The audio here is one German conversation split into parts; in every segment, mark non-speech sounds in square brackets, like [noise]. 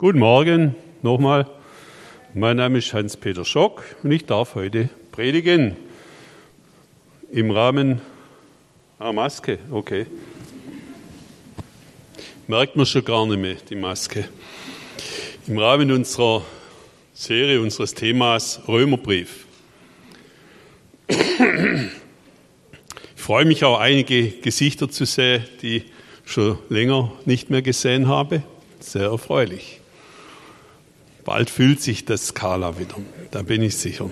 Guten Morgen nochmal. Mein Name ist Hans-Peter Schock und ich darf heute predigen im Rahmen Ah, Maske, okay. Merkt man schon gar nicht mehr, die Maske. Im Rahmen unserer Serie, unseres Themas Römerbrief. Ich freue mich auch, einige Gesichter zu sehen, die ich schon länger nicht mehr gesehen habe. Sehr erfreulich. Bald fühlt sich das Skala wieder, da bin ich sicher.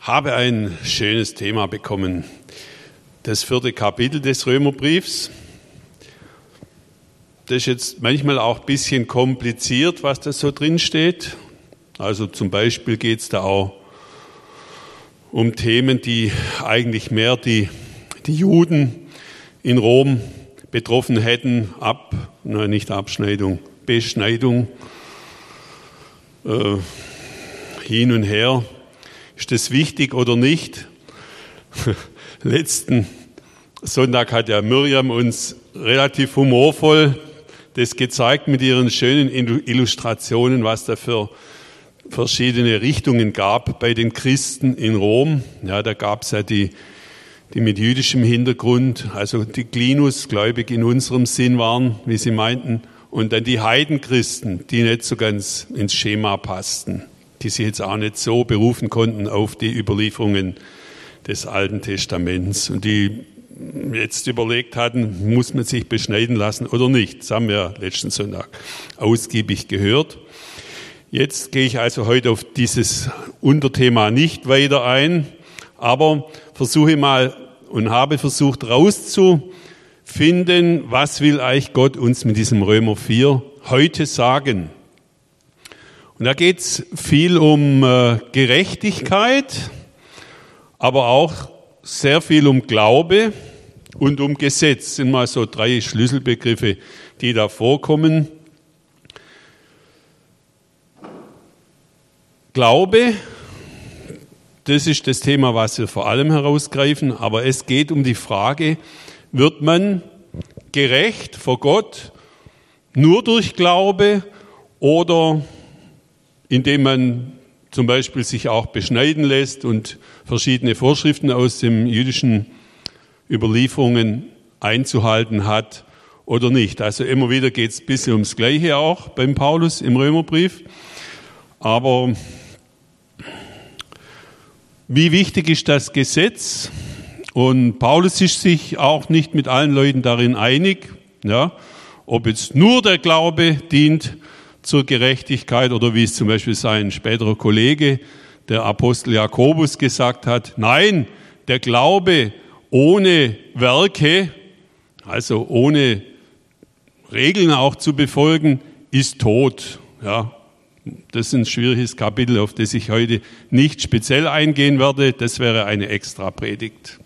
Habe ein schönes Thema bekommen. Das vierte Kapitel des Römerbriefs. Das ist jetzt manchmal auch ein bisschen kompliziert, was da so drin steht. Also zum Beispiel geht es da auch um Themen, die eigentlich mehr die, die Juden in Rom betroffen hätten. Ab, nein, nicht Abschneidung, Beschneidung, äh, hin und her. Ist das wichtig oder nicht? [laughs] Letzten Sonntag hat ja Miriam uns relativ humorvoll das gezeigt mit ihren schönen Illustrationen, was da für verschiedene Richtungen gab bei den Christen in Rom. Ja, da gab es ja die, die mit jüdischem Hintergrund, also die Klinus, gläubig in unserem Sinn waren, wie sie meinten, und dann die Heidenchristen, die nicht so ganz ins Schema passten, die sich jetzt auch nicht so berufen konnten auf die Überlieferungen des Alten Testaments und die jetzt überlegt hatten, muss man sich beschneiden lassen oder nicht. Das haben wir letzten Sonntag ausgiebig gehört. Jetzt gehe ich also heute auf dieses Unterthema nicht weiter ein, aber versuche mal und habe versucht rauszu finden, was will eigentlich Gott uns mit diesem Römer 4 heute sagen. Und da geht es viel um äh, Gerechtigkeit, aber auch sehr viel um Glaube und um Gesetz. Das sind mal so drei Schlüsselbegriffe, die da vorkommen. Glaube, das ist das Thema, was wir vor allem herausgreifen, aber es geht um die Frage, wird man gerecht vor Gott nur durch Glaube oder indem man zum Beispiel sich auch beschneiden lässt und verschiedene Vorschriften aus dem jüdischen Überlieferungen einzuhalten hat oder nicht. Also immer wieder geht es ein bisschen ums Gleiche auch beim Paulus im Römerbrief. Aber wie wichtig ist das Gesetz? Und Paulus ist sich auch nicht mit allen Leuten darin einig, ja, ob jetzt nur der Glaube dient zur Gerechtigkeit oder wie es zum Beispiel sein späterer Kollege, der Apostel Jakobus, gesagt hat, nein, der Glaube ohne Werke, also ohne Regeln auch zu befolgen, ist tot. Ja, das ist ein schwieriges Kapitel, auf das ich heute nicht speziell eingehen werde. Das wäre eine extra Predigt.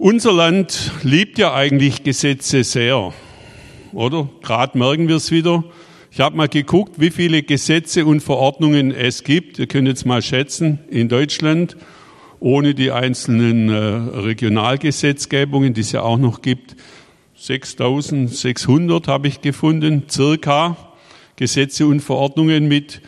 Unser Land liebt ja eigentlich Gesetze sehr, oder? Gerade merken wir es wieder. Ich habe mal geguckt, wie viele Gesetze und Verordnungen es gibt. Ihr könnt jetzt mal schätzen, in Deutschland, ohne die einzelnen äh, Regionalgesetzgebungen, die es ja auch noch gibt, 6600 habe ich gefunden, circa Gesetze und Verordnungen mit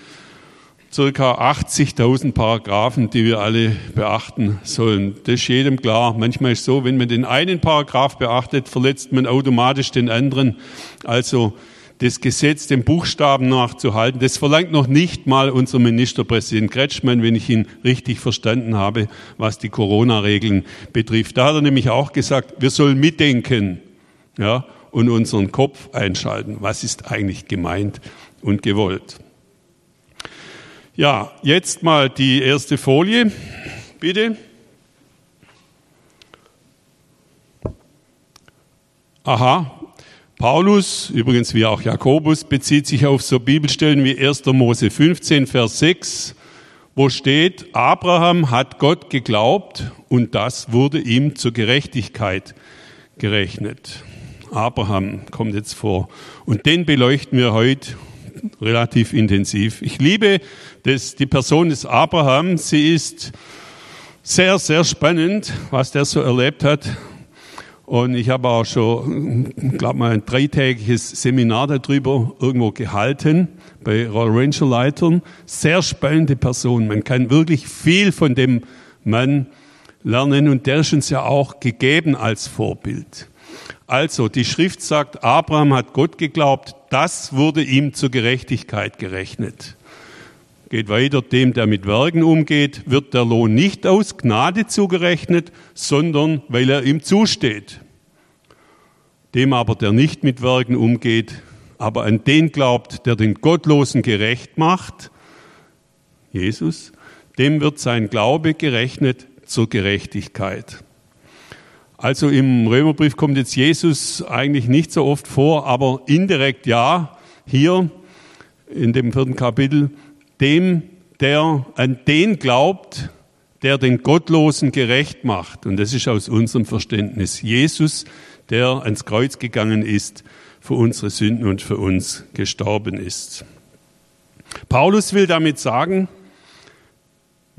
circa 80.000 Paragraphen, die wir alle beachten sollen. Das ist jedem klar. Manchmal ist es so, wenn man den einen Paragraph beachtet, verletzt man automatisch den anderen. Also das Gesetz dem Buchstaben nachzuhalten, das verlangt noch nicht mal unser Ministerpräsident Kretschmann, wenn ich ihn richtig verstanden habe, was die Corona-Regeln betrifft. Da hat er nämlich auch gesagt, wir sollen mitdenken ja, und unseren Kopf einschalten. Was ist eigentlich gemeint und gewollt? Ja, jetzt mal die erste Folie, bitte. Aha, Paulus, übrigens wie auch Jakobus, bezieht sich auf so Bibelstellen wie 1. Mose 15, Vers 6, wo steht, Abraham hat Gott geglaubt und das wurde ihm zur Gerechtigkeit gerechnet. Abraham kommt jetzt vor. Und den beleuchten wir heute relativ intensiv. Ich liebe das, die Person des Abraham. Sie ist sehr, sehr spannend, was der so erlebt hat. Und ich habe auch schon, glaube mal, ein dreitägiges Seminar darüber irgendwo gehalten bei Royal Ranger Leitern. Sehr spannende Person. Man kann wirklich viel von dem Mann lernen und der ist uns ja auch gegeben als Vorbild. Also, die Schrift sagt, Abraham hat Gott geglaubt, das wurde ihm zur Gerechtigkeit gerechnet. Geht weiter, dem, der mit Werken umgeht, wird der Lohn nicht aus Gnade zugerechnet, sondern weil er ihm zusteht. Dem aber, der nicht mit Werken umgeht, aber an den glaubt, der den Gottlosen gerecht macht, Jesus, dem wird sein Glaube gerechnet zur Gerechtigkeit. Also im Römerbrief kommt jetzt Jesus eigentlich nicht so oft vor, aber indirekt ja, hier in dem vierten Kapitel, dem, der an den glaubt, der den Gottlosen gerecht macht. Und das ist aus unserem Verständnis Jesus, der ans Kreuz gegangen ist, für unsere Sünden und für uns gestorben ist. Paulus will damit sagen,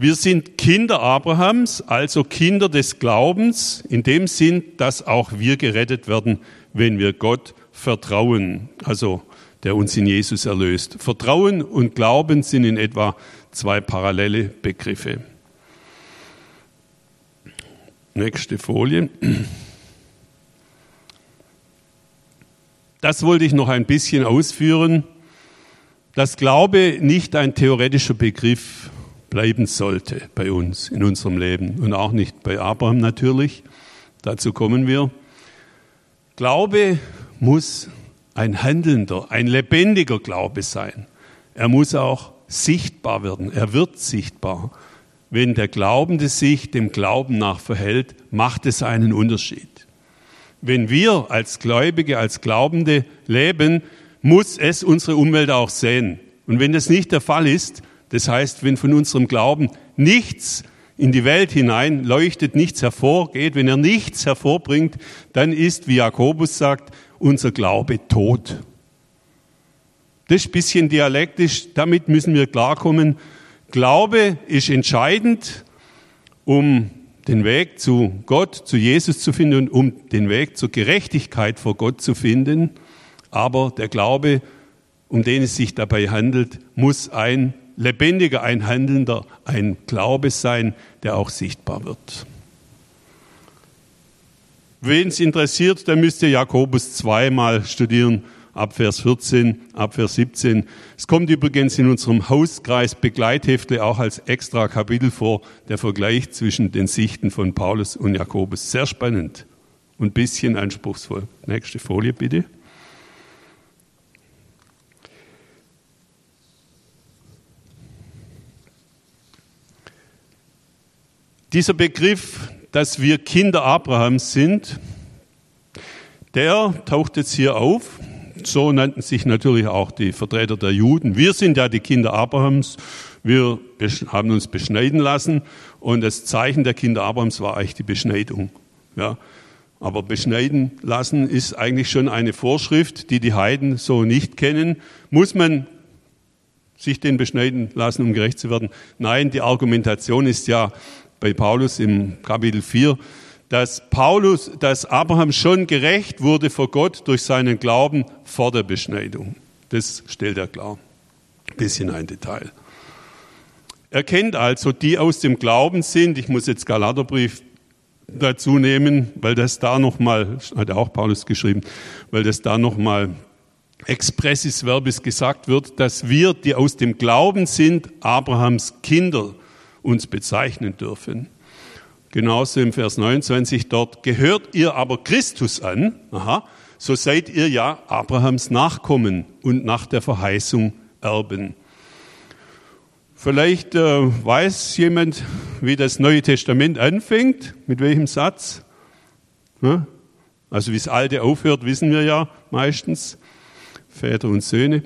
wir sind Kinder Abrahams, also Kinder des Glaubens, in dem Sinn, dass auch wir gerettet werden, wenn wir Gott vertrauen. Also der uns in Jesus erlöst. Vertrauen und Glauben sind in etwa zwei parallele Begriffe. Nächste Folie. Das wollte ich noch ein bisschen ausführen, dass Glaube nicht ein theoretischer Begriff bleiben sollte bei uns in unserem Leben und auch nicht bei Abraham natürlich. Dazu kommen wir. Glaube muss ein handelnder, ein lebendiger Glaube sein. Er muss auch sichtbar werden. Er wird sichtbar. Wenn der Glaubende sich dem Glauben nach verhält, macht es einen Unterschied. Wenn wir als Gläubige, als Glaubende leben, muss es unsere Umwelt auch sehen. Und wenn das nicht der Fall ist, das heißt, wenn von unserem Glauben nichts in die Welt hinein leuchtet, nichts hervorgeht, wenn er nichts hervorbringt, dann ist, wie Jakobus sagt, unser Glaube tot. Das ist ein bisschen dialektisch, damit müssen wir klarkommen. Glaube ist entscheidend, um den Weg zu Gott, zu Jesus zu finden und um den Weg zur Gerechtigkeit vor Gott zu finden. Aber der Glaube, um den es sich dabei handelt, muss ein lebendiger, ein handelnder, ein Glaube sein, der auch sichtbar wird. Wen es interessiert, der müsste Jakobus zweimal studieren, ab Vers 14, ab Vers 17. Es kommt übrigens in unserem Hauskreis Begleitheftle auch als extra Kapitel vor, der Vergleich zwischen den Sichten von Paulus und Jakobus. Sehr spannend und bisschen anspruchsvoll. Nächste Folie bitte. Dieser Begriff dass wir Kinder Abrahams sind, der taucht jetzt hier auf. So nannten sich natürlich auch die Vertreter der Juden. Wir sind ja die Kinder Abrahams. Wir haben uns beschneiden lassen. Und das Zeichen der Kinder Abrahams war eigentlich die Beschneidung. Ja. Aber beschneiden lassen ist eigentlich schon eine Vorschrift, die die Heiden so nicht kennen. Muss man sich den beschneiden lassen, um gerecht zu werden? Nein, die Argumentation ist ja, bei Paulus im Kapitel 4, dass Paulus, dass Abraham schon gerecht wurde vor Gott durch seinen Glauben vor der Beschneidung. Das stellt er klar. Bisschen ein Detail. Er kennt also, die aus dem Glauben sind, ich muss jetzt Galaterbrief dazu nehmen, weil das da nochmal, hat auch Paulus geschrieben, weil das da nochmal expressis verbis gesagt wird, dass wir, die aus dem Glauben sind, Abrahams Kinder uns bezeichnen dürfen. Genauso im Vers 29 dort, gehört ihr aber Christus an, aha, so seid ihr ja Abrahams Nachkommen und nach der Verheißung Erben. Vielleicht äh, weiß jemand, wie das Neue Testament anfängt, mit welchem Satz. Ja? Also wie das Alte aufhört, wissen wir ja meistens, Väter und Söhne.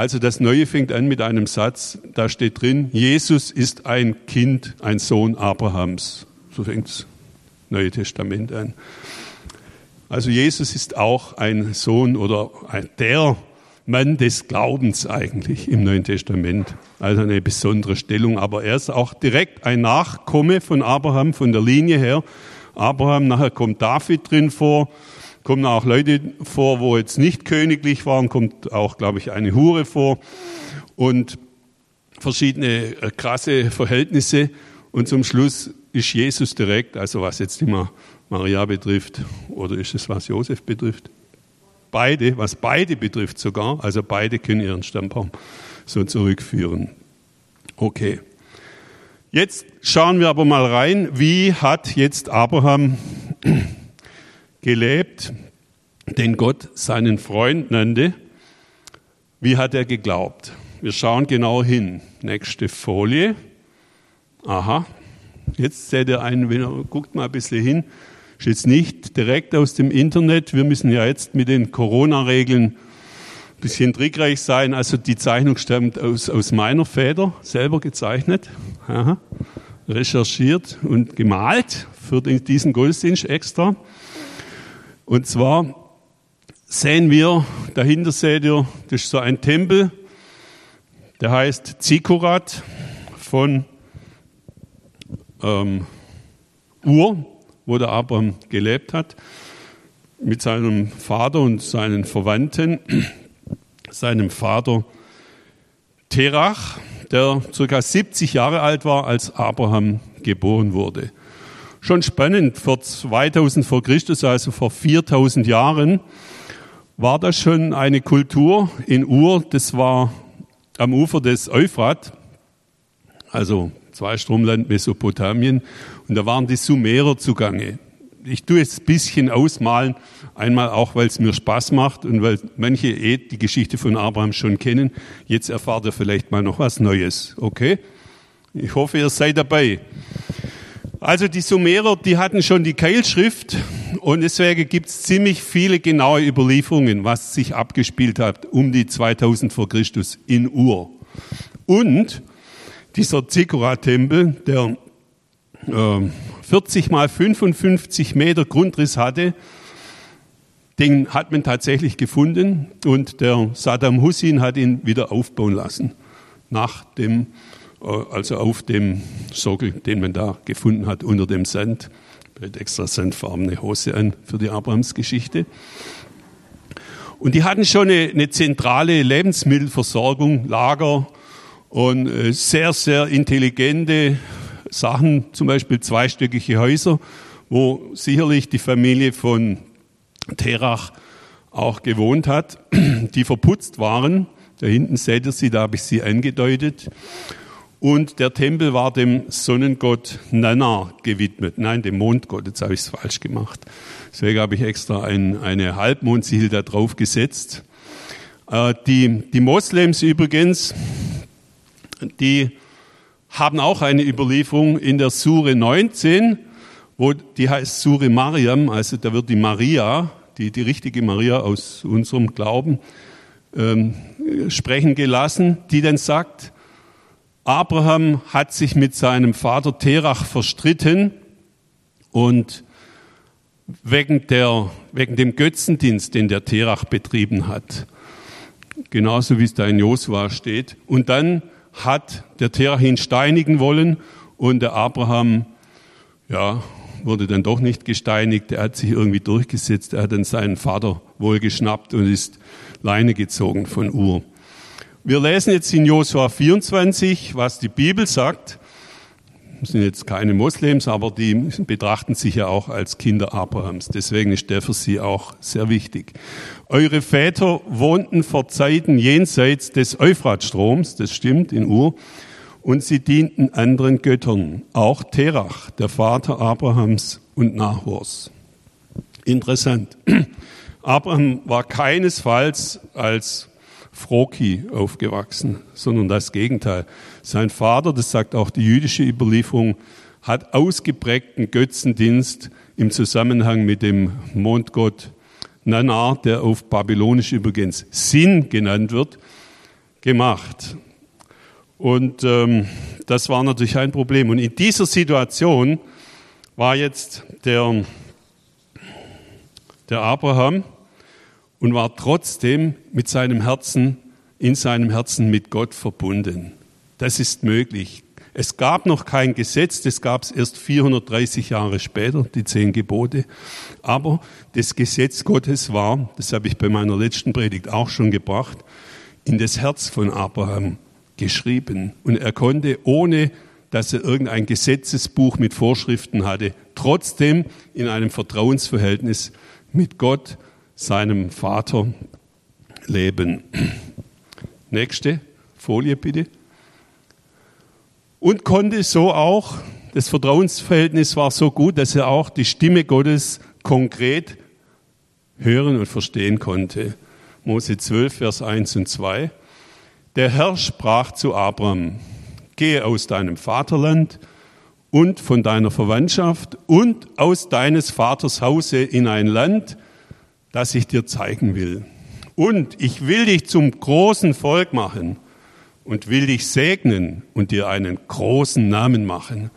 Also das Neue fängt an mit einem Satz, da steht drin, Jesus ist ein Kind, ein Sohn Abrahams. So fängt das Neue Testament an. Also Jesus ist auch ein Sohn oder der Mann des Glaubens eigentlich im Neuen Testament. Also eine besondere Stellung, aber er ist auch direkt ein Nachkomme von Abraham, von der Linie her. Abraham, nachher kommt David drin vor, kommen auch Leute vor, wo jetzt nicht königlich waren, kommt auch, glaube ich, eine Hure vor und verschiedene äh, krasse Verhältnisse. Und zum Schluss ist Jesus direkt, also was jetzt immer Maria betrifft, oder ist es was Josef betrifft? Beide, was beide betrifft sogar, also beide können ihren Stammbaum so zurückführen. Okay. Jetzt schauen wir aber mal rein, wie hat jetzt Abraham gelebt, den Gott seinen Freund nannte. Wie hat er geglaubt? Wir schauen genau hin. Nächste Folie. Aha. Jetzt seht ihr einen, wenn ihr guckt mal ein bisschen hin, ist jetzt nicht direkt aus dem Internet. Wir müssen ja jetzt mit den Corona-Regeln ein bisschen trickreich sein. Also die Zeichnung stammt aus, aus meiner Feder, selber gezeichnet, Aha. recherchiert und gemalt für diesen Gottesdienst extra. Und zwar sehen wir, dahinter seht ihr, das ist so ein Tempel, der heißt Zikorat von ähm, Ur, wo der Abraham gelebt hat, mit seinem Vater und seinen Verwandten, [clears throat] seinem Vater Terach, der ca. 70 Jahre alt war, als Abraham geboren wurde. Schon spannend, vor 2000 vor Christus, also vor 4000 Jahren, war das schon eine Kultur in Ur, das war am Ufer des Euphrat, also Zweistromland Mesopotamien, und da waren die Sumerer zugange. Ich tue es ein bisschen ausmalen, einmal auch, weil es mir Spaß macht und weil manche eh die Geschichte von Abraham schon kennen. Jetzt erfahrt ihr vielleicht mal noch was Neues, okay? Ich hoffe, ihr seid dabei. Also die Sumerer, die hatten schon die Keilschrift und deswegen gibt es ziemlich viele genaue Überlieferungen, was sich abgespielt hat um die 2000 vor Christus in Ur. Und dieser Zikora-Tempel, der äh, 40 mal 55 Meter Grundriss hatte, den hat man tatsächlich gefunden und der Saddam Hussein hat ihn wieder aufbauen lassen nach dem also auf dem Sockel, den man da gefunden hat unter dem Sand. Hat extra sandfarbene Hose an für die Abrahamsgeschichte. Und die hatten schon eine, eine zentrale Lebensmittelversorgung, Lager und äh, sehr, sehr intelligente Sachen, zum Beispiel zweistöckige Häuser, wo sicherlich die Familie von Terach auch gewohnt hat, [clears throat] die verputzt waren. Da hinten seht ihr sie, da habe ich sie angedeutet. Und der Tempel war dem Sonnengott Nana gewidmet. Nein, dem Mondgott. Jetzt habe ich es falsch gemacht. Deswegen habe ich extra ein, eine Halbmondsiegel da drauf gesetzt. Äh, die, die Moslems übrigens, die haben auch eine Überlieferung in der Sure 19, wo die heißt Sure Mariam, also da wird die Maria, die, die richtige Maria aus unserem Glauben, ähm, sprechen gelassen, die dann sagt, Abraham hat sich mit seinem Vater Terach verstritten und wegen, der, wegen dem Götzendienst, den der Terach betrieben hat. Genauso wie es da in Josua steht. Und dann hat der Terach ihn steinigen wollen und der Abraham, ja, wurde dann doch nicht gesteinigt. Er hat sich irgendwie durchgesetzt. Er hat dann seinen Vater wohl geschnappt und ist Leine gezogen von Ur. Wir lesen jetzt in Josua 24, was die Bibel sagt. Das sind jetzt keine Moslems, aber die betrachten sich ja auch als Kinder Abrahams. Deswegen ist der für sie auch sehr wichtig. Eure Väter wohnten vor Zeiten jenseits des Euphratstroms, das stimmt, in Ur, und sie dienten anderen Göttern, auch Terach, der Vater Abrahams und Nahors. Interessant. [clears throat] Abraham war keinesfalls als Froki aufgewachsen, sondern das Gegenteil. Sein Vater, das sagt auch die jüdische Überlieferung, hat ausgeprägten Götzendienst im Zusammenhang mit dem Mondgott Nanar, der auf Babylonisch übrigens Sin genannt wird, gemacht. Und ähm, das war natürlich ein Problem. Und in dieser Situation war jetzt der, der Abraham, und war trotzdem mit seinem Herzen, in seinem Herzen mit Gott verbunden. Das ist möglich. Es gab noch kein Gesetz, das gab es erst 430 Jahre später, die zehn Gebote. Aber das Gesetz Gottes war, das habe ich bei meiner letzten Predigt auch schon gebracht, in das Herz von Abraham geschrieben. Und er konnte, ohne dass er irgendein Gesetzesbuch mit Vorschriften hatte, trotzdem in einem Vertrauensverhältnis mit Gott, seinem Vater, leben. Nächste Folie bitte. Und konnte so auch, das Vertrauensverhältnis war so gut, dass er auch die Stimme Gottes konkret hören und verstehen konnte. Mose 12, Vers 1 und 2. Der Herr sprach zu Abraham, gehe aus deinem Vaterland und von deiner Verwandtschaft und aus deines Vaters Hause in ein Land, das ich dir zeigen will. Und ich will dich zum großen Volk machen und will dich segnen und dir einen großen Namen machen.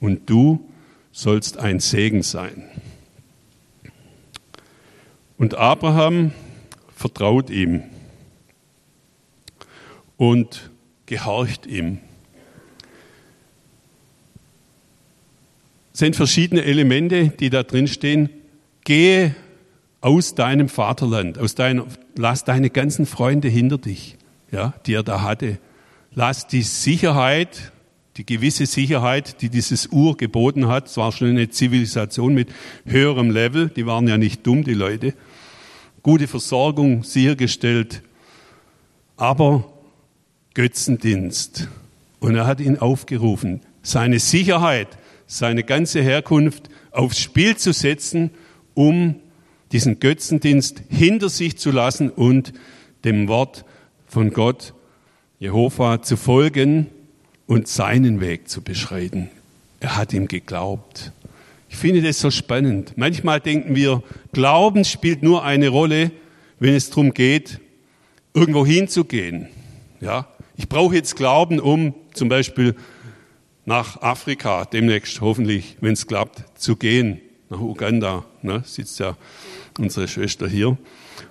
Und du sollst ein Segen sein. Und Abraham vertraut ihm und gehorcht ihm. Es sind verschiedene Elemente, die da drin stehen. Gehe aus deinem Vaterland, aus deiner, lass deine ganzen Freunde hinter dich, ja, die er da hatte. Lass die Sicherheit, die gewisse Sicherheit, die dieses Ur geboten hat, es war schon eine Zivilisation mit höherem Level, die waren ja nicht dumm, die Leute, gute Versorgung sichergestellt, aber Götzendienst. Und er hat ihn aufgerufen, seine Sicherheit, seine ganze Herkunft aufs Spiel zu setzen, um diesen Götzendienst hinter sich zu lassen und dem Wort von Gott, Jehova, zu folgen und seinen Weg zu beschreiten. Er hat ihm geglaubt. Ich finde das so spannend. Manchmal denken wir, Glauben spielt nur eine Rolle, wenn es darum geht, irgendwo hinzugehen. Ja, ich brauche jetzt Glauben, um zum Beispiel nach Afrika demnächst hoffentlich, wenn es klappt, zu gehen. Nach Uganda ne, sitzt ja unsere Schwester hier.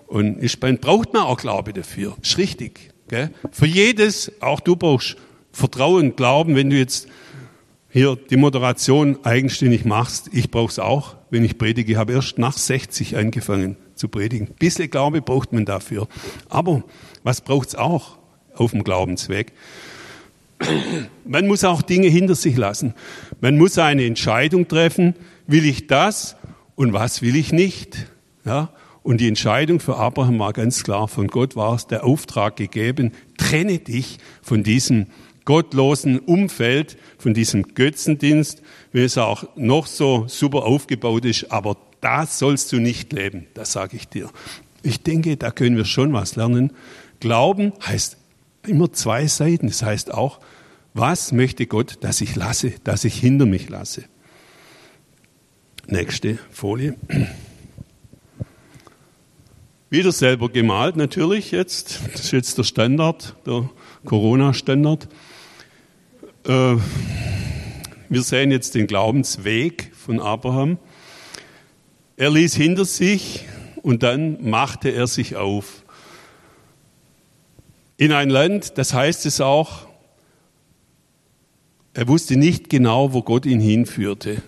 Und ich meine, braucht man auch Glaube dafür. Ist richtig. Gell? Für jedes, auch du brauchst Vertrauen, Glauben, wenn du jetzt hier die Moderation eigenständig machst. Ich brauche es auch, wenn ich predige. Ich habe erst nach 60 angefangen zu predigen. Ein bisschen Glaube braucht man dafür. Aber was braucht es auch auf dem Glaubensweg? Man muss auch Dinge hinter sich lassen. Man muss eine Entscheidung treffen. Will ich das und was will ich nicht? Ja? Und die Entscheidung für Abraham war ganz klar, von Gott war es der Auftrag gegeben, trenne dich von diesem gottlosen Umfeld, von diesem Götzendienst, wenn es auch noch so super aufgebaut ist, aber da sollst du nicht leben, das sage ich dir. Ich denke, da können wir schon was lernen. Glauben heißt immer zwei Seiten. Das heißt auch, was möchte Gott, dass ich lasse, dass ich hinter mich lasse. Nächste Folie. Wieder selber gemalt natürlich jetzt. Das ist jetzt der Standard, der Corona-Standard. Äh, wir sehen jetzt den Glaubensweg von Abraham. Er ließ hinter sich und dann machte er sich auf. In ein Land, das heißt es auch, er wusste nicht genau, wo Gott ihn hinführte.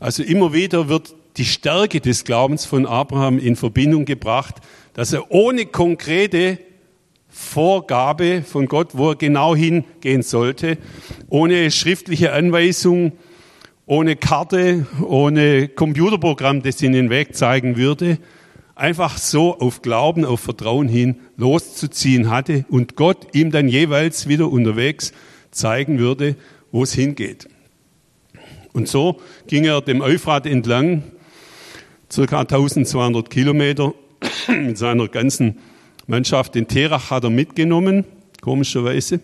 Also immer wieder wird die Stärke des Glaubens von Abraham in Verbindung gebracht, dass er ohne konkrete Vorgabe von Gott, wo er genau hingehen sollte, ohne schriftliche Anweisung, ohne Karte, ohne Computerprogramm, das ihn den Weg zeigen würde, einfach so auf Glauben, auf Vertrauen hin loszuziehen hatte und Gott ihm dann jeweils wieder unterwegs zeigen würde, wo es hingeht. Und so ging er dem Euphrat entlang circa 1200 Kilometer [clears throat] mit seiner ganzen Mannschaft. Den Terach hat er mitgenommen, komischerweise,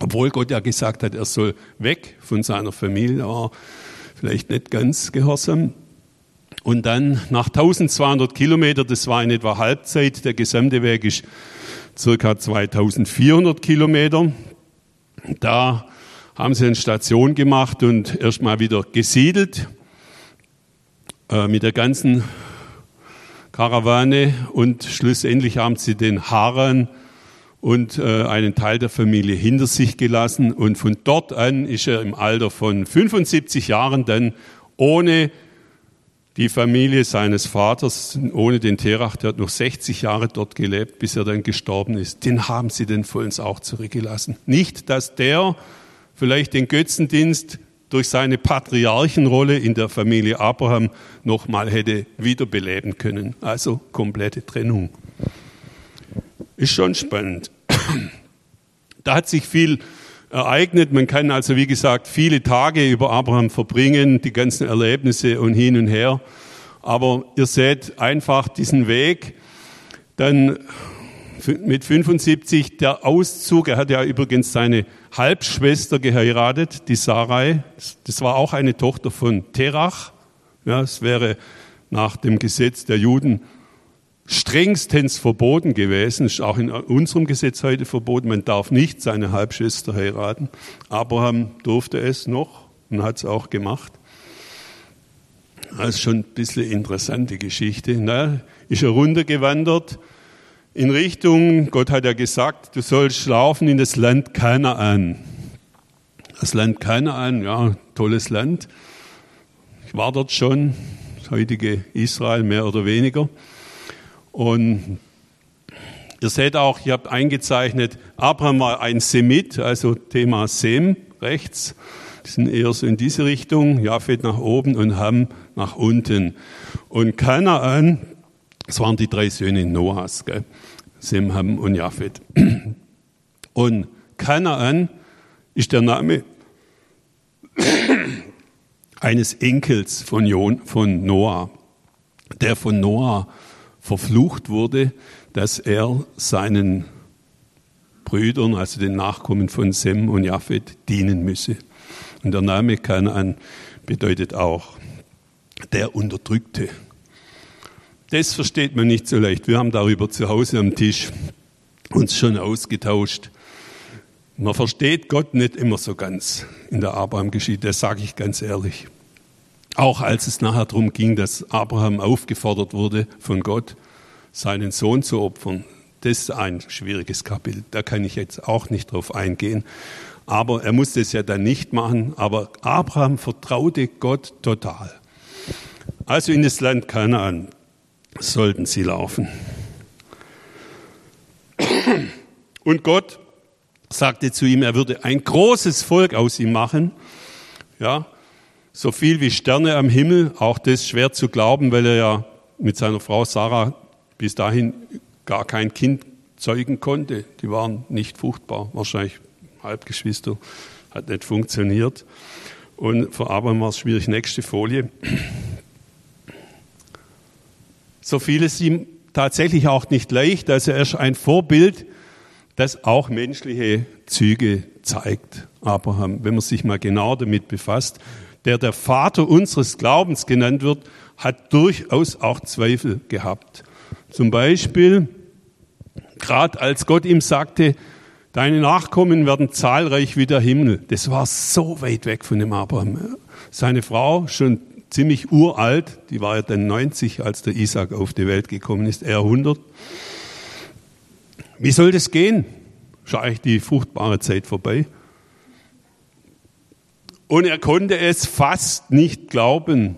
obwohl Gott ja gesagt hat, er soll weg von seiner Familie, aber vielleicht nicht ganz gehorsam. Und dann nach 1200 Kilometer, das war in etwa Halbzeit, der gesamte Weg ist circa 2400 Kilometer. Da haben sie eine Station gemacht und erstmal wieder gesiedelt. Äh, mit der ganzen Karawane und schlussendlich haben sie den Haran und äh, einen Teil der Familie hinter sich gelassen. Und von dort an ist er im Alter von 75 Jahren dann ohne die Familie seines Vaters, ohne den Terach, der hat noch 60 Jahre dort gelebt, bis er dann gestorben ist. Den haben sie den vollends auch zurückgelassen. Nicht, dass der vielleicht den Götzendienst durch seine Patriarchenrolle in der Familie Abraham nochmal hätte wiederbeleben können. Also komplette Trennung. Ist schon spannend. [clears throat] Da hat sich viel ereignet. Man kann also, wie gesagt, viele Tage über Abraham verbringen, die ganzen Erlebnisse und hin und her. Aber ihr seht einfach diesen Weg. Dann mit 75 der Auszug. Er hat ja übrigens seine Halbschwester geheiratet, die Sarai. Das war auch eine Tochter von Terach. Ja, es wäre nach dem Gesetz der Juden strengstens verboten gewesen, ist auch in unserem Gesetz heute verboten, man darf nicht seine Halbschwester heiraten. Abraham durfte es noch und hat es auch gemacht. Das ist schon ein bisschen interessante Geschichte. Na, ist er runtergewandert in Richtung, Gott hat ja gesagt, du sollst laufen in das Land Kanaan. Das Land Kanaan, ja, tolles Land. Ich war dort schon, das heutige Israel mehr oder weniger. Und ihr seht auch, ich habe eingezeichnet, Abraham war ein Semit, also Thema Sem rechts. Die sind eher so in diese Richtung, Japhet nach oben und Ham nach unten. Und Kanaan, das waren die drei Söhne Noahs, gell? Sem, Ham und Japhet. [clears throat] Und Kanaan ist der Name [clears throat] eines Enkels von, Jon, von Noah, der von Noah verflucht wurde, dass er seinen Brüdern, also den Nachkommen von Sem und Japhet, dienen müsse. Und der Name Kanaan bedeutet auch der Unterdrückte. Das versteht man nicht so leicht. Wir haben darüber zu Hause am Tisch uns schon ausgetauscht. Man versteht Gott nicht immer so ganz in der Abraham-Geschichte, das sage ich ganz ehrlich. Auch als es nachher darum ging, dass Abraham aufgefordert wurde von Gott, seinen Sohn zu opfern, das ist ein schwieriges Kapitel. Da kann ich jetzt auch nicht drauf eingehen. Aber er musste es ja dann nicht machen. Aber Abraham vertraute Gott total. Also in das Land Kanaan sollten sie laufen. Und Gott sagte zu ihm, er würde ein großes Volk aus ihm machen. Ja, so viel wie Sterne am Himmel, auch das schwer zu glauben, weil er ja mit seiner Frau Sarah bis dahin gar kein Kind zeugen konnte. Die waren nicht fruchtbar, wahrscheinlich Halbgeschwister, hat nicht funktioniert. Und für Abraham war es schwierig. Nächste Folie. So fiel es ihm tatsächlich auch nicht leicht. Also er ist ein Vorbild, das auch menschliche Züge zeigt. Abraham, wenn man sich mal genau damit befasst der der Vater unseres Glaubens genannt wird, hat durchaus auch Zweifel gehabt. Zum Beispiel, gerade als Gott ihm sagte, deine Nachkommen werden zahlreich wie der Himmel. Das war so weit weg von dem Abraham. Seine Frau, schon ziemlich uralt, die war ja dann 90, als der Isaac auf die Welt gekommen ist, er 100. Wie soll das gehen? Ist eigentlich die fruchtbare Zeit vorbei. Und er konnte es fast nicht glauben,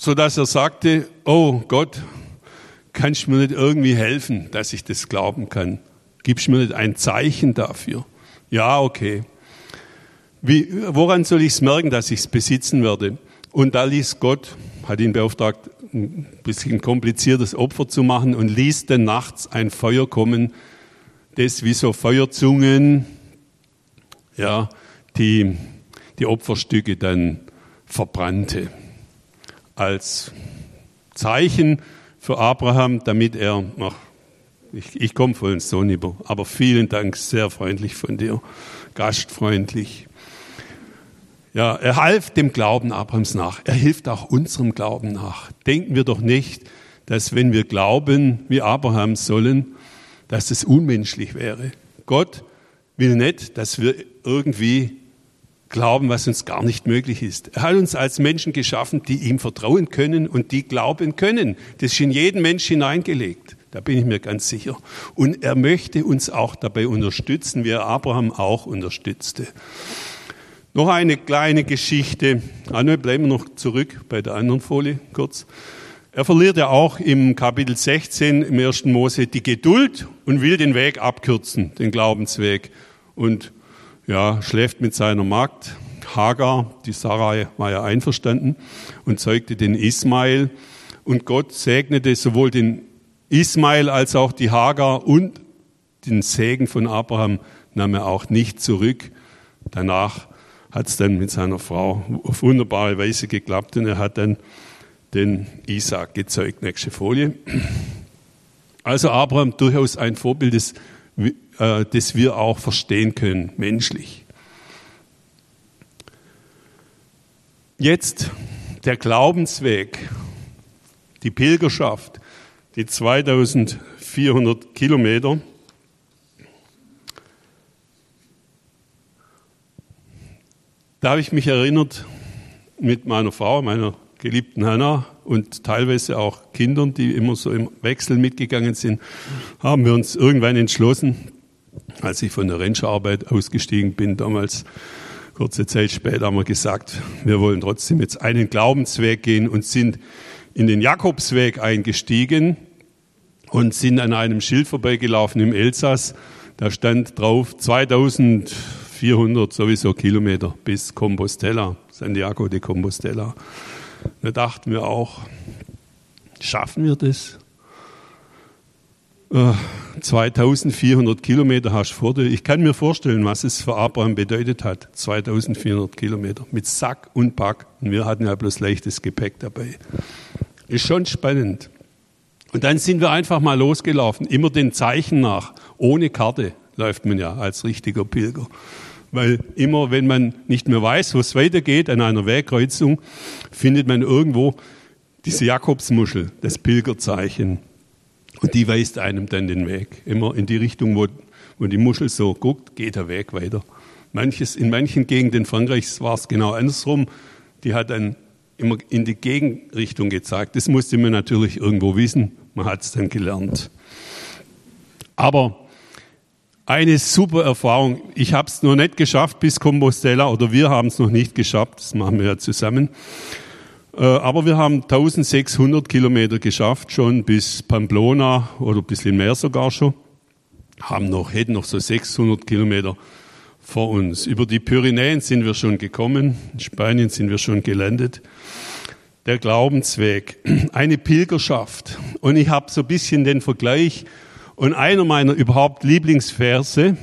so dass er sagte, oh Gott, kannst du mir nicht irgendwie helfen, dass ich das glauben kann? Gibst du mir nicht ein Zeichen dafür? Ja, okay. Wie, woran soll ich es merken, dass ich es besitzen werde? Und da ließ Gott, hat ihn beauftragt, ein bisschen kompliziertes Opfer zu machen und ließ dann nachts ein Feuer kommen, das wie so Feuerzungen, ja, die die Opferstücke dann verbrannte. Als Zeichen für Abraham, damit er noch, ich, ich komme voll ins Sohn über, aber vielen Dank, sehr freundlich von dir, gastfreundlich. Ja, er half dem Glauben Abrahams nach. Er hilft auch unserem Glauben nach. Denken wir doch nicht, dass wenn wir glauben wie Abraham sollen, dass es unmenschlich wäre. Gott will nicht, dass wir irgendwie glauben, was uns gar nicht möglich ist. Er hat uns als Menschen geschaffen, die ihm vertrauen können und die glauben können. Das ist in jeden Mensch hineingelegt. Da bin ich mir ganz sicher. Und er möchte uns auch dabei unterstützen, wie er Abraham auch unterstützte. Noch eine kleine Geschichte. Anne, bleiben wir noch zurück bei der anderen Folie kurz. Er verliert ja auch im Kapitel 16 im 1. Mose die Geduld und will den Weg abkürzen, den Glaubensweg. Und ja, schläft mit seiner Magd Hagar, die Sarai war ja einverstanden und zeugte den Ismail. Und Gott segnete sowohl den Ismail als auch die Hagar und den Segen von Abraham nahm er auch nicht zurück. Danach hat es dann mit seiner Frau auf wunderbare Weise geklappt und er hat dann den Isaac gezeugt. Nächste Folie. Also Abraham durchaus ein Vorbild, das, äh, das wir auch verstehen können, menschlich. Jetzt der Glaubensweg, die Pilgerschaft, die 2400 Kilometer. Da habe ich mich erinnert mit meiner Frau, meiner geliebten Hannah und teilweise auch Kindern, die immer so im Wechsel mitgegangen sind, haben wir uns irgendwann entschlossen, als ich von der Rangerarbeit ausgestiegen bin, damals kurze Zeit später haben wir gesagt, wir wollen trotzdem jetzt einen Glaubensweg gehen und sind in den Jakobsweg eingestiegen und sind an einem Schild vorbeigelaufen im Elsass. Da stand drauf 2400 sowieso Kilometer bis Compostela, Santiago de Compostela. Da dachten wir auch, schaffen wir das? 2400 äh, Kilometer hast du vor dir. Ich kann mir vorstellen, was es für Abraham bedeutet hat. 2400 Kilometer mit Sack und Pack. Und wir hatten ja bloß leichtes Gepäck dabei. Ist schon spannend. Und dann sind wir einfach mal losgelaufen, immer den Zeichen nach. Ohne Karte läuft man ja als richtiger Pilger. Weil immer, wenn man nicht mehr weiß, wo es weitergeht an einer Wegkreuzung, findet man irgendwo diese Jakobsmuschel, das Pilgerzeichen. Und die weist einem dann den Weg. Immer in die Richtung, wo, wo die Muschel so guckt, geht der Weg weiter. Manches, in manchen Gegenden Frankreichs war es genau andersrum. Die hat dann immer in die Gegenrichtung gezeigt. Das musste man natürlich irgendwo wissen. Man hat es dann gelernt. Aber eine super Erfahrung. Ich habe es noch nicht geschafft bis Compostela oder wir haben es noch nicht geschafft. Das machen wir ja zusammen. Äh, aber wir haben 1600 Kilometer geschafft, schon bis Pamplona oder ein bisschen mehr sogar schon. Haben noch, hätten noch so 600 Kilometer vor uns. Über die Pyrenäen sind wir schon gekommen. In Spanien sind wir schon gelandet. Der Glaubensweg, [clears throat] eine Pilgerschaft. Und ich habe so ein bisschen den Vergleich. Und einer meiner überhaupt Lieblingsverse,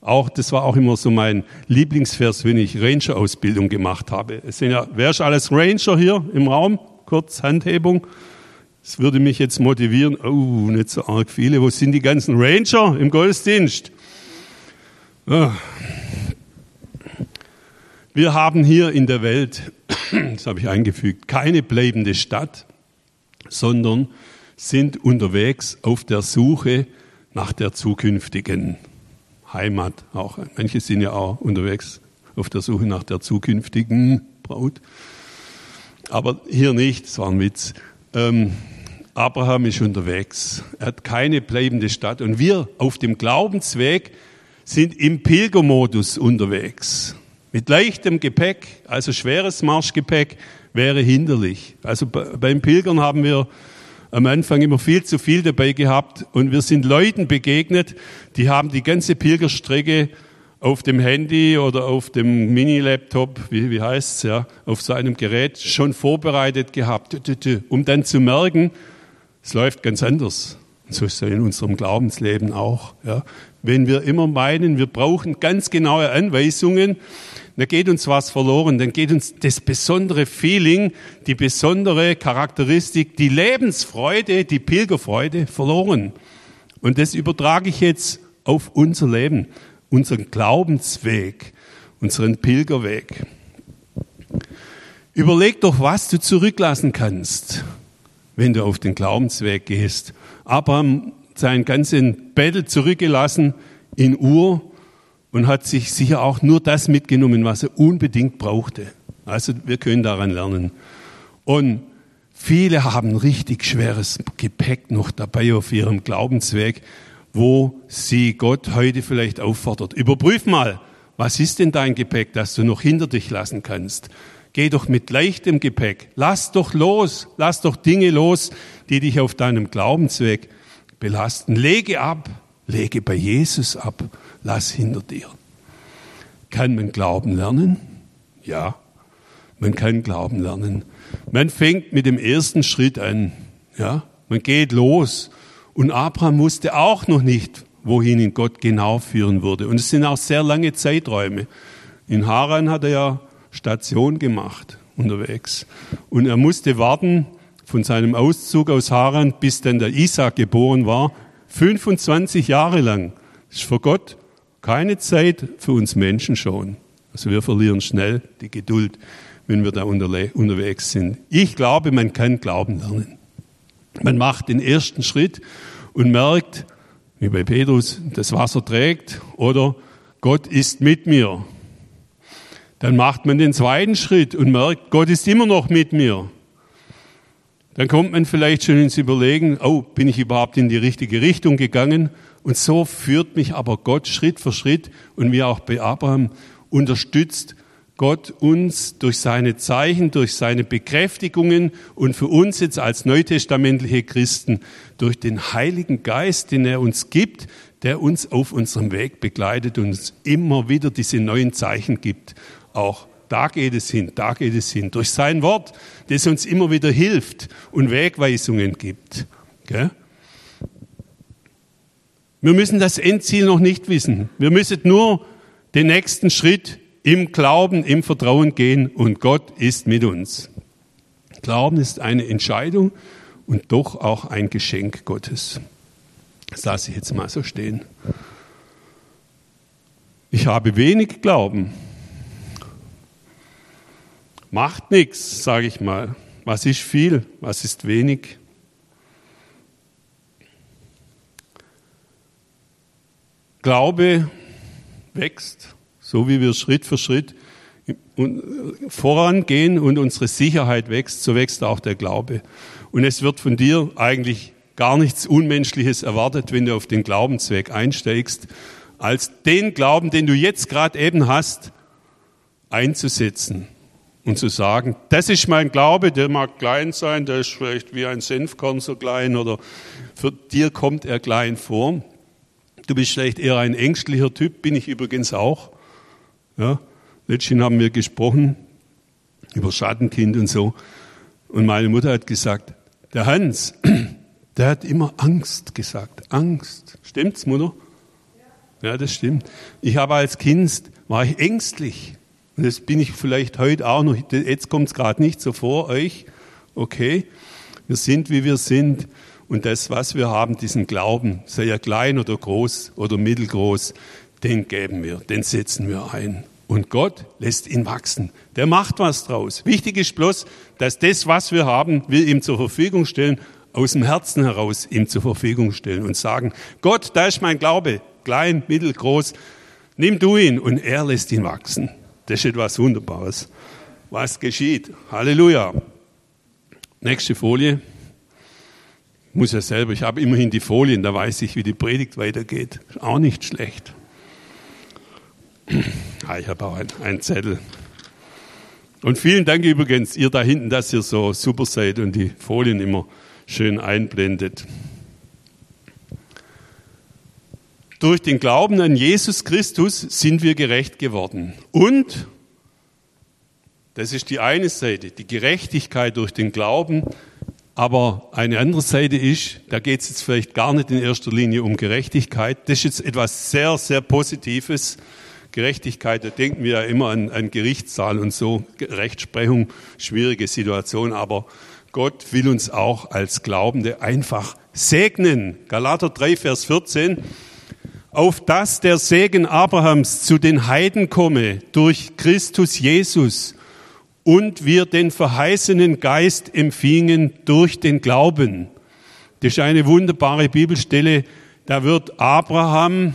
auch, das war auch immer so mein Lieblingsvers, wenn ich Ranger-Ausbildung gemacht habe. Es sind ja, wer ist alles Ranger hier im Raum? Kurz Handhebung. Das würde mich jetzt motivieren. Oh, nicht so arg viele. Wo sind die ganzen Ranger im Gottesdienst? Ah. Wir haben hier in der Welt, [clears throat] das habe ich eingefügt, keine bleibende Stadt, sondern sind unterwegs auf der Suche nach der zukünftigen Heimat auch. Manche sind ja auch unterwegs auf der Suche nach der zukünftigen Braut. Aber hier nicht, das war ein Witz. Ähm, Abraham ist unterwegs. Er hat keine bleibende Stadt. Und wir auf dem Glaubensweg sind im Pilgermodus unterwegs. Mit leichtem Gepäck, also schweres Marschgepäck wäre hinderlich. Also beim Pilgern haben wir am Anfang immer viel zu viel dabei gehabt und wir sind Leuten begegnet, die haben die ganze Pilgerstrecke auf dem Handy oder auf dem Mini-Laptop, wie, wie heißt's ja, auf so einem Gerät schon vorbereitet gehabt, um dann zu merken, es läuft ganz anders. So ist es in unserem Glaubensleben auch. Ja. Wenn wir immer meinen, wir brauchen ganz genaue Anweisungen, dann geht uns was verloren, dann geht uns das besondere Feeling, die besondere Charakteristik, die Lebensfreude, die Pilgerfreude verloren. Und das übertrage ich jetzt auf unser Leben, unseren Glaubensweg, unseren Pilgerweg. Überleg doch, was du zurücklassen kannst, wenn du auf den Glaubensweg gehst. Abraham seinen ganzen Bettel zurückgelassen in Ur und hat sich sicher auch nur das mitgenommen, was er unbedingt brauchte. Also wir können daran lernen. Und Viele haben richtig schweres Gepäck noch dabei auf ihrem Glaubensweg, wo sie Gott heute vielleicht auffordert. Überprüf mal, was ist denn dein Gepäck, das du noch hinter dich lassen kannst? Geh doch mit leichtem Gepäck. Lass doch los. Lass doch Dinge los, die dich auf deinem Glaubensweg belasten. Lege ab. Lege bei Jesus ab. Lass hinter dir. Kann man Glauben lernen? Ja, man kann Glauben lernen. Man fängt mit dem ersten Schritt an. Ja, man geht los. Und Abraham wusste auch noch nicht, wohin ihn Gott genau führen würde. Und es sind auch sehr lange Zeiträume. In Haran hat er ja Station gemacht unterwegs. Und er musste warten von seinem Auszug aus Haran, bis dann der Isaac geboren war, 25 Jahre lang. Das ist für Gott keine Zeit, für uns Menschen schon. Also wir verlieren schnell die Geduld, wenn wir da unterwegs sind. Ich glaube, man kann Glauben lernen. Man macht den ersten Schritt und merkt, wie bei Petrus, das Wasser trägt oder Gott ist mit mir. Dann macht man den zweiten Schritt und merkt, Gott ist immer noch mit mir. Dann kommt man vielleicht schon ins Überlegen, oh, bin ich überhaupt in die richtige Richtung gegangen? Und so führt mich aber Gott Schritt für Schritt und wie auch bei Abraham unterstützt Gott uns durch seine Zeichen, durch seine Bekräftigungen und für uns jetzt als neutestamentliche Christen durch den Heiligen Geist, den er uns gibt, der uns auf unserem Weg begleitet und uns immer wieder diese neuen Zeichen gibt. Auch da geht es hin, da geht es hin. Durch sein Wort, das uns immer wieder hilft und Wegweisungen gibt. Gell? Wir müssen das Endziel noch nicht wissen. Wir müssen nur den nächsten Schritt im Glauben, im Vertrauen gehen und Gott ist mit uns. Glauben ist eine Entscheidung und doch auch ein Geschenk Gottes. Das lasse ich jetzt mal so stehen. Ich habe wenig Glauben. Macht nichts, sage ich mal. Was ist viel? Was ist wenig? Glaube wächst so wie wir Schritt für Schritt vorangehen und unsere Sicherheit wächst, so wächst auch der Glaube. Und es wird von dir eigentlich gar nichts Unmenschliches erwartet, wenn du auf den Glaubensweg einsteigst, als den Glauben, den du jetzt gerade eben hast, einzusetzen und zu sagen, das ist mein Glaube, der mag klein sein, der ist vielleicht wie ein Senfkorn so klein oder für dir kommt er klein vor. Du bist vielleicht eher ein ängstlicher Typ, bin ich übrigens auch. Ja, letztens haben wir gesprochen über Schattenkind und so. Und meine Mutter hat gesagt, der Hans, [clears throat] der hat immer Angst gesagt. Angst. Stimmt's, Mutter? Ja, das stimmt. Ich habe als Kind, war ich ängstlich. Und das bin ich vielleicht heute auch noch. Jetzt kommt es gerade nicht so vor euch. Okay, wir sind, wie wir sind. Und das, was wir haben, diesen Glauben, sei er klein oder groß oder mittelgroß, den geben wir, den setzen wir ein. Und Gott lässt ihn wachsen. Der macht was draus. Wichtig ist bloß, dass das, was wir haben, wir ihm zur Verfügung stellen, aus dem Herzen heraus ihm zur Verfügung stellen und sagen, Gott, da ist mein Glaube, klein, mittel, groß, nimm du ihn und er lässt ihn wachsen. Das ist etwas Wunderbares. Was geschieht? Halleluja. Nächste Folie. Ich muss ja selber, ich habe immerhin die Folien, da weiß ich, wie die Predigt weitergeht. Auch nicht schlecht. [clears throat] Ah, ich habe auch einen Zettel. Und vielen Dank übrigens, ihr da hinten, dass ihr so super seid und die Folien immer schön einblendet. Durch den Glauben an Jesus Christus sind wir gerecht geworden. Und, das ist die eine Seite, die Gerechtigkeit durch den Glauben. Aber eine andere Seite ist, da geht es jetzt vielleicht gar nicht in erster Linie um Gerechtigkeit. Das ist jetzt etwas sehr, sehr Positives. Gerechtigkeit, da denken wir ja immer an, an Gerichtssaal und so, Rechtsprechung, schwierige Situation, aber Gott will uns auch als Glaubende einfach segnen. Galater 3, Vers 14. Auf dass der Segen Abrahams zu den Heiden komme durch Christus Jesus und wir den verheißenen Geist empfingen durch den Glauben. Das ist eine wunderbare Bibelstelle. Da wird Abraham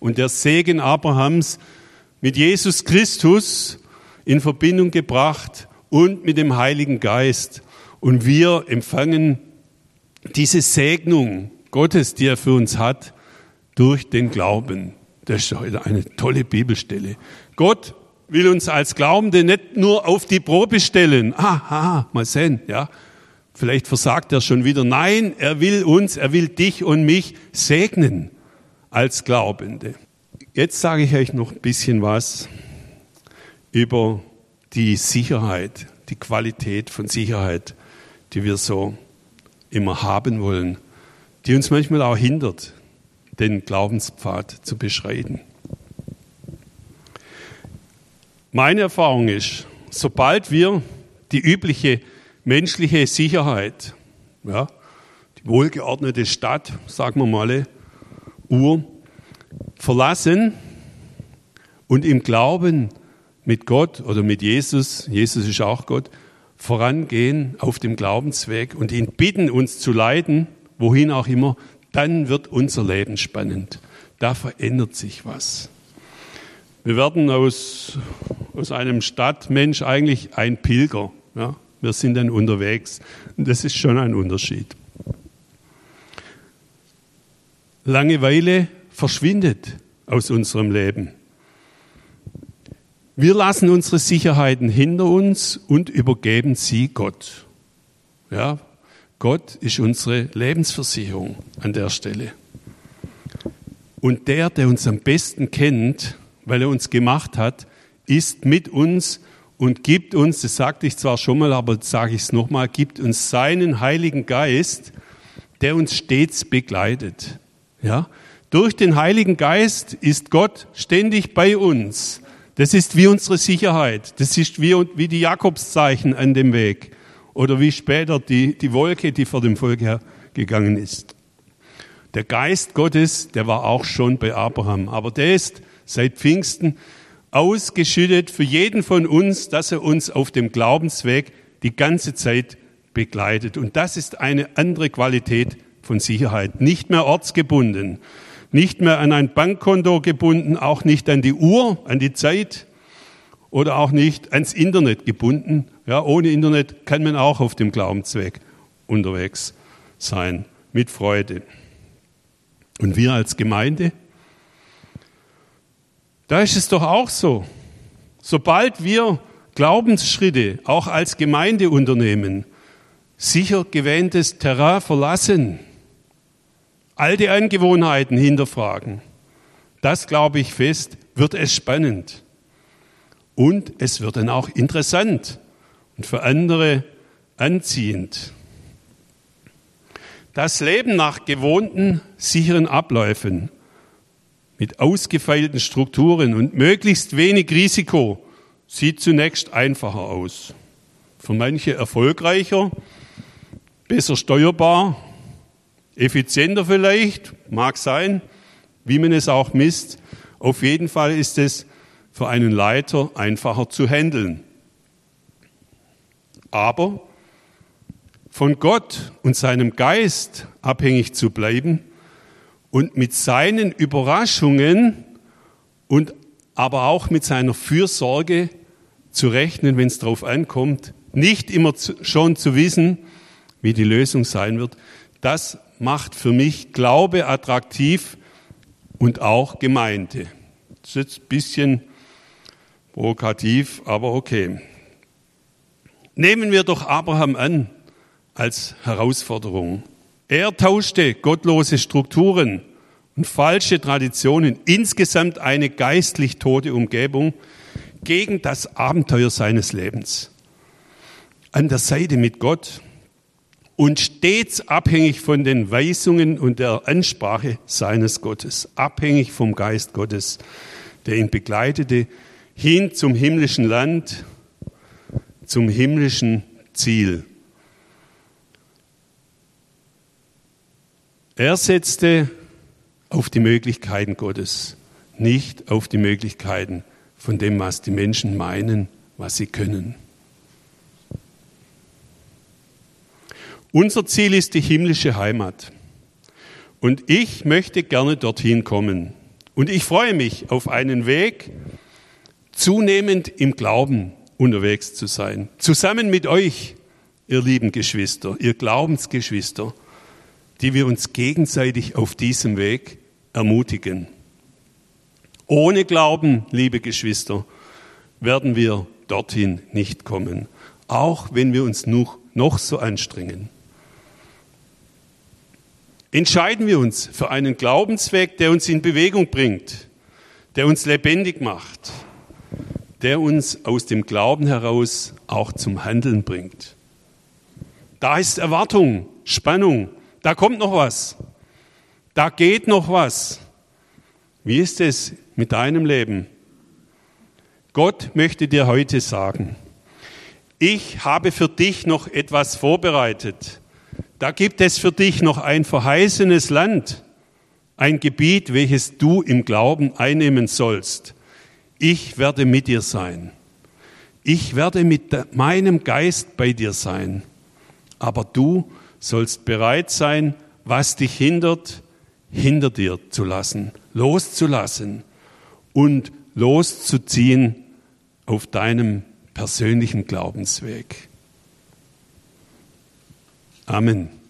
und der Segen Abrahams mit Jesus Christus in Verbindung gebracht und mit dem Heiligen Geist. Und wir empfangen diese Segnung Gottes, die er für uns hat, durch den Glauben. Das ist heute eine tolle Bibelstelle. Gott will uns als Glaubende nicht nur auf die Probe stellen. Aha, mal sehen, ja. Vielleicht versagt er schon wieder. Nein, er will uns, er will dich und mich segnen als Glaubende. Jetzt sage ich euch noch ein bisschen was über die Sicherheit, die Qualität von Sicherheit, die wir so immer haben wollen, die uns manchmal auch hindert, den Glaubenspfad zu beschreiten. Meine Erfahrung ist, sobald wir die übliche menschliche Sicherheit, ja, die wohlgeordnete Stadt, sagen wir mal, Uhr, verlassen und im Glauben mit Gott oder mit Jesus, Jesus ist auch Gott, vorangehen auf dem Glaubensweg und ihn bitten, uns zu leiten, wohin auch immer, dann wird unser Leben spannend. Da verändert sich was. Wir werden aus, aus einem Stadtmensch eigentlich ein Pilger. Ja? Wir sind dann unterwegs. Und das ist schon ein Unterschied. Langeweile verschwindet aus unserem Leben. Wir lassen unsere Sicherheiten hinter uns und übergeben sie Gott. Ja, Gott ist unsere Lebensversicherung an der Stelle. Und der, der uns am besten kennt, weil er uns gemacht hat, ist mit uns und gibt uns, das sagte ich zwar schon mal, aber sage ich es nochmal, gibt uns seinen Heiligen Geist, der uns stets begleitet. Ja? Durch den Heiligen Geist ist Gott ständig bei uns. Das ist wie unsere Sicherheit. Das ist wie, wie die Jakobszeichen an dem Weg. Oder wie später die, die Wolke, die vor dem Volk hergegangen ist. Der Geist Gottes, der war auch schon bei Abraham. Aber der ist seit Pfingsten ausgeschüttet für jeden von uns, dass er uns auf dem Glaubensweg die ganze Zeit begleitet. Und das ist eine andere Qualität von Sicherheit. Nicht mehr ortsgebunden, nicht mehr an ein Bankkonto gebunden, auch nicht an die Uhr, an die Zeit oder auch nicht ans Internet gebunden. Ja, ohne Internet kann man auch auf dem Glaubensweg unterwegs sein, mit Freude. Und wir als Gemeinde, da ist es doch auch so. Sobald wir Glaubensschritte auch als Gemeinde unternehmen, sicher gewähntes Terrain verlassen, alte Angewohnheiten hinterfragen. Das glaube ich fest, wird es spannend. Und es wird dann auch interessant und für andere anziehend. Das Leben nach gewohnten, sicheren Abläufen mit ausgefeilten Strukturen und möglichst wenig Risiko sieht zunächst einfacher aus. Für manche erfolgreicher, besser steuerbar Effizienter vielleicht, mag sein, wie man es auch misst. Auf jeden Fall ist es für einen Leiter einfacher zu handeln. Aber von Gott und seinem Geist abhängig zu bleiben und mit seinen Überraschungen und aber auch mit seiner Fürsorge zu rechnen, wenn es darauf ankommt, nicht immer schon zu wissen, wie die Lösung sein wird, das macht für mich Glaube attraktiv und auch Gemeinde. Das ist jetzt ein bisschen provokativ, aber okay. Nehmen wir doch Abraham an als Herausforderung. Er tauschte gottlose Strukturen und falsche Traditionen, insgesamt eine geistlich tote Umgebung, gegen das Abenteuer seines Lebens. An der Seite mit Gott und stets abhängig von den Weisungen und der Ansprache seines Gottes, abhängig vom Geist Gottes, der ihn begleitete hin zum himmlischen Land, zum himmlischen Ziel. Er setzte auf die Möglichkeiten Gottes, nicht auf die Möglichkeiten von dem, was die Menschen meinen, was sie können. Unser Ziel ist die himmlische Heimat. Und ich möchte gerne dorthin kommen. Und ich freue mich auf einen Weg, zunehmend im Glauben unterwegs zu sein. Zusammen mit euch ihr lieben Geschwister, ihr Glaubensgeschwister, die wir uns gegenseitig auf diesem Weg ermutigen. Ohne Glauben, liebe Geschwister, werden wir dorthin nicht kommen, auch wenn wir uns noch, noch so anstrengen. Entscheiden wir uns für einen Glaubensweg, der uns in Bewegung bringt, der uns lebendig macht, der uns aus dem Glauben heraus auch zum Handeln bringt. Da ist Erwartung, Spannung, da kommt noch was, da geht noch was. Wie ist es mit deinem Leben? Gott möchte dir heute sagen, ich habe für dich noch etwas vorbereitet. Da gibt es für dich noch ein verheißenes Land, ein Gebiet, welches du im Glauben einnehmen sollst. Ich werde mit dir sein. Ich werde mit meinem Geist bei dir sein. Aber du sollst bereit sein, was dich hindert, hinter dir zu lassen, loszulassen und loszuziehen auf deinem persönlichen Glaubensweg. Amen.